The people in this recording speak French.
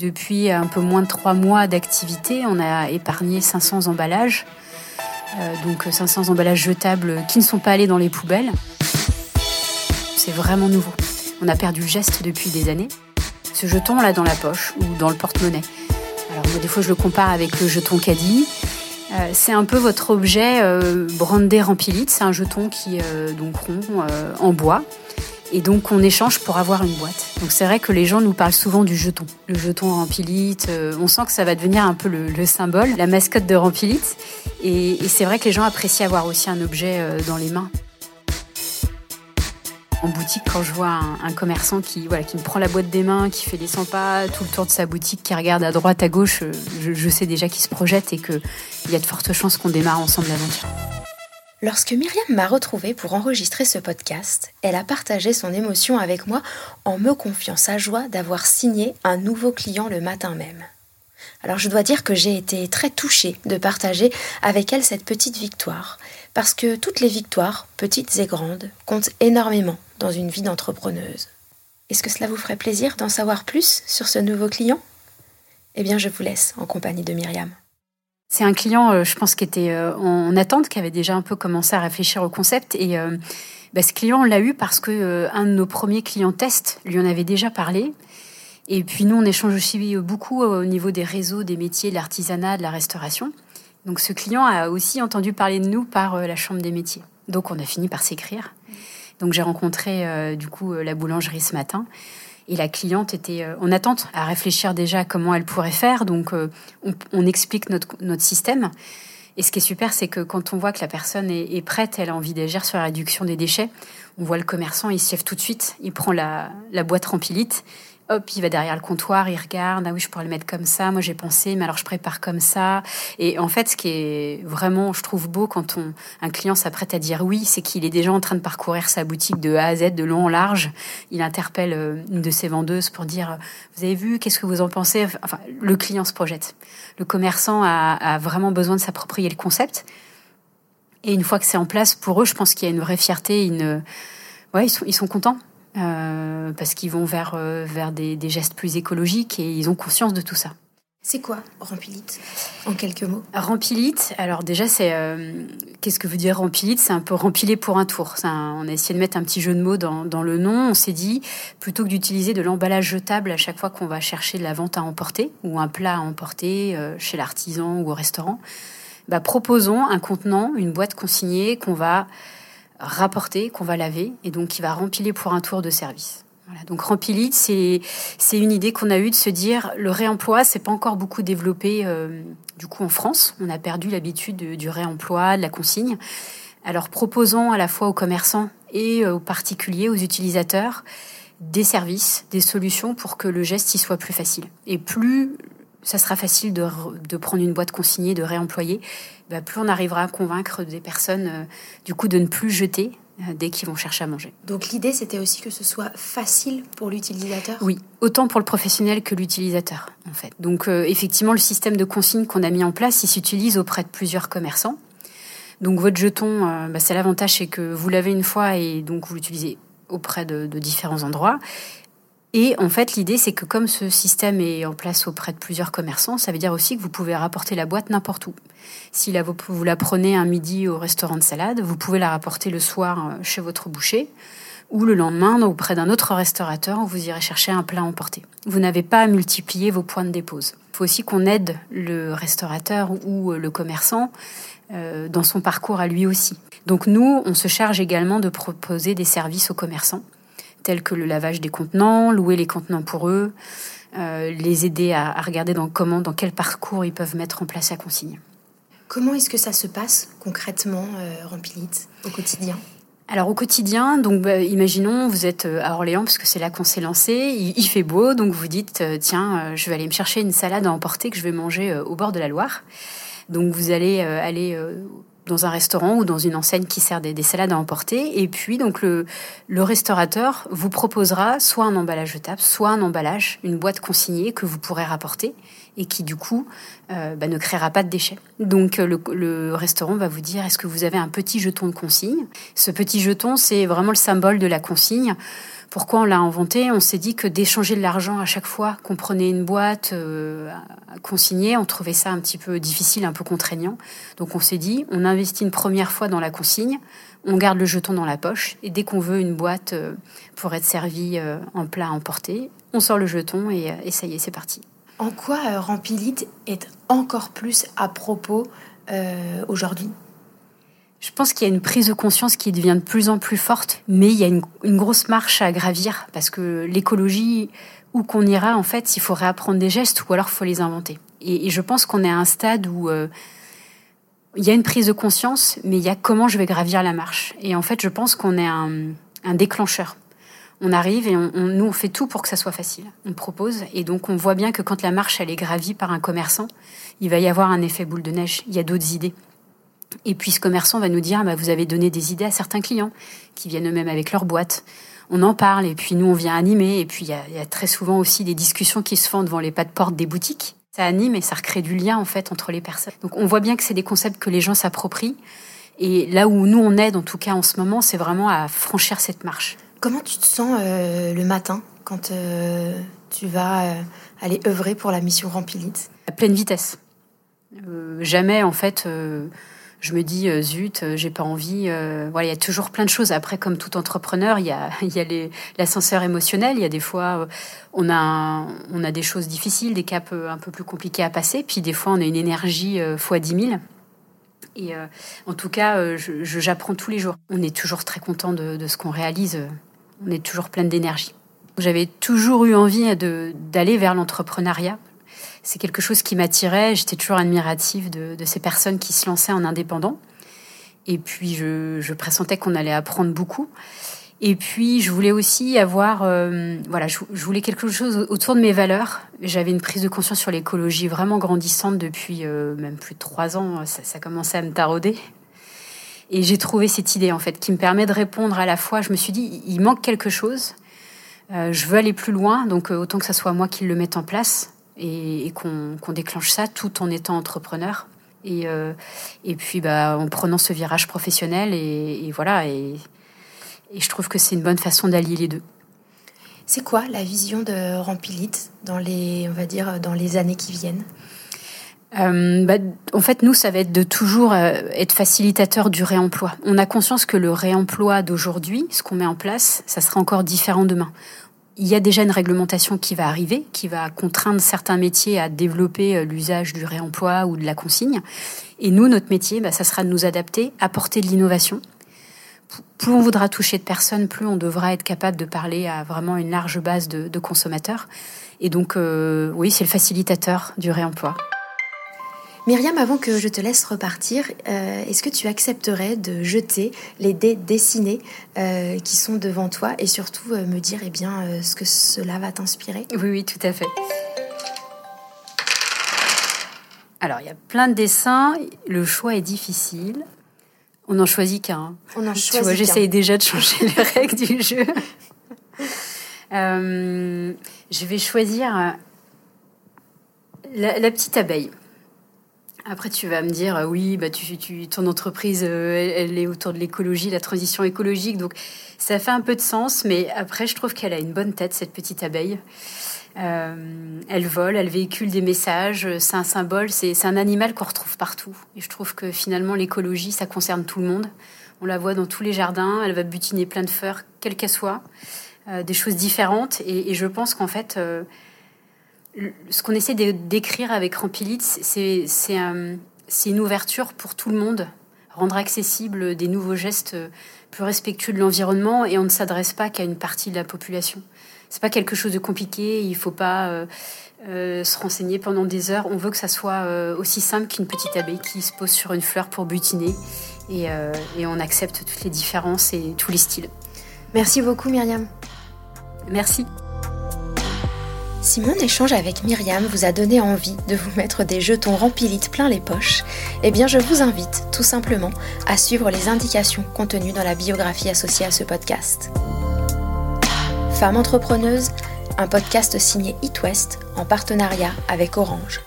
Depuis un peu moins de trois mois d'activité, on a épargné 500 emballages, euh, donc 500 emballages jetables qui ne sont pas allés dans les poubelles. C'est vraiment nouveau. On a perdu le geste depuis des années. Ce jeton, on l'a dans la poche ou dans le porte-monnaie. Alors moi, des fois, je le compare avec le jeton caddie. Euh, c'est un peu votre objet euh, brandé Rampilite. C'est un jeton qui euh, donc rond en bois. Et donc on échange pour avoir une boîte. Donc c'est vrai que les gens nous parlent souvent du jeton. Le jeton Rampilite, euh, on sent que ça va devenir un peu le, le symbole, la mascotte de Rampilite. Et, et c'est vrai que les gens apprécient avoir aussi un objet euh, dans les mains. En boutique, quand je vois un, commerçant qui, voilà, qui me prend la boîte des mains, qui fait les 100 pas tout le tour de sa boutique, qui regarde à droite, à gauche, euh, je, je sais déjà qu'il se projette et qu'il y a de fortes chances qu'on démarre ensemble l'aventure. Lorsque Myriam m'a retrouvée pour enregistrer ce podcast, elle a partagé son émotion avec moi en me confiant sa joie d'avoir signé un nouveau client le matin même. Alors je dois dire que j'ai été très touchée de partager avec elle cette petite victoire, parce que toutes les victoires, petites et grandes, comptent énormément dans une vie d'entrepreneuse. Est-ce que cela vous ferait plaisir d'en savoir plus sur ce nouveau client? Eh bien je vous laisse en compagnie de Myriam. C'est un client, euh, je pense, qui était euh, en attente, qui avait déjà un peu commencé à réfléchir au concept. Et euh, bah, ce client, on l'a eu parce que un de nos premiers clients test lui en avait déjà parlé. Et puis nous, on échange aussi beaucoup au niveau des réseaux, des métiers, de l'artisanat, de la restauration. Donc ce client a aussi entendu parler de nous par la Chambre des métiers. Donc on a fini par s'écrire. Donc j'ai rencontré du coup la boulangerie ce matin. Et la cliente était euh, en attente à réfléchir déjà à comment elle pourrait faire. Donc, euh, on, explique notre, notre système. Et ce qui est super, c'est que quand on voit que la personne est, est prête, elle a envie d'agir sur la réduction des déchets, on voit le commerçant, il se lève tout de suite, il prend la, la boîte rempilite, hop, il va derrière le comptoir, il regarde, ah oui, je pourrais le mettre comme ça, moi j'ai pensé, mais alors je prépare comme ça. Et en fait, ce qui est vraiment, je trouve beau quand on, un client s'apprête à dire oui, c'est qu'il est déjà en train de parcourir sa boutique de A à Z, de long en large. Il interpelle euh, une de ses vendeuses pour dire, vous avez vu, qu'est-ce que vous en pensez? Enfin, le client se projette. Le commerçant a, a vraiment besoin de s'approprier le concept. Et une fois que c'est en place, pour eux, je pense qu'il y a une vraie fierté, une, ouais, ils sont, ils sont contents. Euh, parce qu'ils vont vers, euh, vers des, des, gestes plus écologiques et ils ont conscience de tout ça. C'est quoi Rampilite En quelques mots? Rampilite, alors déjà, c'est. Euh, Qu'est-ce que veut dire Rampilite? C'est un peu rempilé pour un tour. Un, on a essayé de mettre un petit jeu de mots dans, dans le nom. On s'est dit, plutôt que d'utiliser de l'emballage jetable à chaque fois qu'on va chercher de la vente à emporter ou un plat à emporter euh, chez l'artisan ou au restaurant, bah, proposons un contenant, une boîte consignée qu'on va rapporter, qu'on va laver, et donc qui va rempiler pour un tour de service. Donc Rampilite, c'est une idée qu'on a eue de se dire le réemploi, c'est pas encore beaucoup développé euh, du coup en France. On a perdu l'habitude du réemploi, de la consigne. Alors proposons à la fois aux commerçants et aux particuliers, aux utilisateurs, des services, des solutions pour que le geste y soit plus facile. Et plus ça sera facile de, de prendre une boîte consignée, de réemployer, bah, plus on arrivera à convaincre des personnes euh, du coup de ne plus jeter euh, dès qu'ils vont chercher à manger. Donc l'idée c'était aussi que ce soit facile pour l'utilisateur? Oui, autant pour le professionnel que l'utilisateur en fait. Donc euh, effectivement le système de consigne qu'on a mis en place, il s'utilise auprès de plusieurs commerçants. Donc votre jeton, bah, c'est l'avantage c'est que vous l'avez une fois et donc vous l'utilisez auprès de, de différents endroits. Et en fait, l'idée, c'est que comme ce système est en place auprès de plusieurs commerçants, ça veut dire aussi que vous pouvez rapporter la boîte n'importe où. Si vous, la prenez un midi au restaurant de salade, vous pouvez la rapporter le soir chez votre boucher ou le lendemain auprès d'un autre restaurateur où vous irez chercher un plat emporté. Vous n'avez pas à multiplier vos points de dépose. Il faut aussi qu'on aide le restaurateur ou le commerçant euh, dans son parcours à lui aussi. Donc nous, on se charge également de proposer des services aux commerçants tels que le lavage des contenants, louer les contenants pour eux, euh, les aider à, à, regarder dans comment, dans quel parcours ils peuvent mettre en place la consigne. Comment est-ce que ça se passe concrètement, euh, Rampilite, au quotidien? Alors au quotidien, donc bah, imaginons vous êtes euh, à Orléans parce que c'est là qu'on s'est lancé, il, il, fait beau, donc vous dites euh, tiens je vais aller me chercher une salade à emporter que je vais manger au bord de la Loire. Donc vous allez aller dans un restaurant ou dans une enseigne qui sert des, des salades à emporter. Et puis, donc, le, restaurateur vous proposera soit un emballage jetable, soit un emballage, une boîte consignée que vous pourrez rapporter et qui, du coup, euh, bah, ne créera pas de déchets. Donc, le restaurant va vous dire, est-ce que vous avez un petit jeton de consigne? Ce petit jeton, c'est vraiment le symbole de la consigne Pourquoi on l'a inventé On s'est dit que d'échanger de l'argent à chaque fois qu'on prenait une boîte euh, à consigner, on trouvait ça un petit peu difficile, un peu contraignant. Donc on s'est dit, on investit une première fois dans la consigne, on garde le jeton dans la poche, et dès qu'on veut une boîte euh, pour être servie euh, en plat à emporter, on sort le jeton et, et ça y est, c'est parti. En quoi Rampilite est encore plus à propos aujourd'hui? Je pense qu'il y a une prise de conscience qui devient de plus en plus forte, mais il y a une, grosse marche à gravir parce que l'écologie, où qu'on ira, en fait, il faut réapprendre des gestes ou alors faut les inventer. Et, je pense qu'on est à un stade où euh, il y a une prise de conscience, mais il y a comment je vais gravir la marche. Et en fait, je pense qu'on est un, déclencheur. On arrive et on, nous, on fait tout pour que ça soit facile. On propose et donc on voit bien que quand la marche elle est gravie par un commerçant, il va y avoir un effet boule de neige. Il y a d'autres idées. Et puis ce commerçant va nous dire, bah, vous avez donné des idées à certains clients qui viennent eux-mêmes avec leur boîte. On en parle et puis nous on vient animer. Et puis il y, a, très souvent aussi des discussions qui se font devant les pas de porte des boutiques. Ça anime et ça recrée du lien en fait entre les personnes. Donc on voit bien que c'est des concepts que les gens s'approprient. Et là où nous on aide en tout cas en ce moment, c'est vraiment à franchir cette marche. Comment tu te sens euh, le matin quand euh, tu vas euh, aller œuvrer pour la mission Rampilite À pleine vitesse. jamais en fait je me dis euh, zut, euh, j'ai pas envie. Euh, voilà, il y a toujours plein de choses. Après, comme tout entrepreneur, il y a, y a l'ascenseur émotionnel. Il y a des fois, on a, on a des choses difficiles, des caps un peu plus compliqués à passer. Puis des fois, on a une énergie fois 10 000. Et en tout cas, j'apprends tous les jours. On est toujours très content de, de ce qu'on réalise. On est toujours plein d'énergie. J'avais toujours eu envie d'aller vers l'entrepreneuriat c'est quelque chose qui m'attirait. J'étais toujours admirative de, ces personnes qui se lançaient en indépendant. Et puis, je, pressentais qu'on allait apprendre beaucoup. Et puis, je voulais aussi avoir, euh, voilà, je, voulais quelque chose autour de mes valeurs. J'avais une prise de conscience sur l'écologie vraiment grandissante depuis euh, même plus de trois ans. Ça, ça commençait à me tarauder. Et j'ai trouvé cette idée, en fait, qui me permet de répondre à la fois. Je me suis dit, il manque quelque chose. Euh, je veux aller plus loin, donc autant que ça soit moi qui le mette en place et, qu'on déclenche ça tout en étant entrepreneur. Et, euh, et puis bah, en prenant ce virage professionnel et, voilà et, je trouve que c'est une bonne façon d'allier les deux. C'est quoi la vision de Rampilite dans les on va dire dans les années qui viennent? Euh, bah, en fait, nous, ça va être de toujours euh, être facilitateur du réemploi. On a conscience que le réemploi d'aujourd'hui, ce qu'on met en place, ça sera encore différent demain il y a déjà une réglementation qui va arriver, qui va contraindre certains métiers à développer euh, l'usage du réemploi ou de la consigne. Et nous, notre métier, bah, ça sera de nous adapter, apporter de l'innovation. Plus on voudra toucher de personnes, plus on devra être capable de parler à vraiment une large base de, consommateurs. Et donc, euh, oui, c'est le facilitateur du réemploi. Myriam, avant que je te laisse repartir, euh, est-ce que tu accepterais de jeter les dés dessinés euh, qui sont devant toi et surtout euh, me dire eh bien, ce que cela va t'inspirer? Oui, oui, tout à fait. Alors, il y a plein de dessins. Le choix est difficile. On n'en choisit qu'un. On en choisit j'essaye déjà de changer les règles du jeu. je vais choisir la petite abeille. Après, tu vas me dire, euh, oui, bah, tu, tu, ton entreprise, euh, elle, est autour de l'écologie, la transition écologique. Donc, ça fait un peu de sens. Mais après, je trouve qu'elle a une bonne tête, cette petite abeille. Euh, elle vole, elle véhicule des messages. C'est un symbole, c'est un animal qu'on retrouve partout. Et je trouve que finalement, l'écologie, ça concerne tout le monde. On la voit dans tous les jardins. Elle va butiner plein de fleurs, quelles qu'elles soient, des choses différentes. Et, et je pense qu'en fait ce qu'on essaie d'écrire avec Rampilite, c'est une ouverture pour tout le monde, rendre accessible des nouveaux gestes plus respectueux de l'environnement et on ne s'adresse pas qu'à une partie de la population. C'est pas quelque chose de compliqué, il faut pas euh, euh, se renseigner pendant des heures. On veut que ça soit euh, aussi simple qu'une petite abeille qui se pose sur une fleur pour butiner et, et on accepte toutes les différences et tous les styles. Merci beaucoup Myriam. Merci. Si mon échange avec Myriam vous a donné envie de vous mettre des jetons rempilites plein les poches, eh bien je vous invite tout simplement à suivre les indications contenues dans la biographie associée à ce podcast. Femme entrepreneuse, un podcast signé It West en partenariat avec Orange.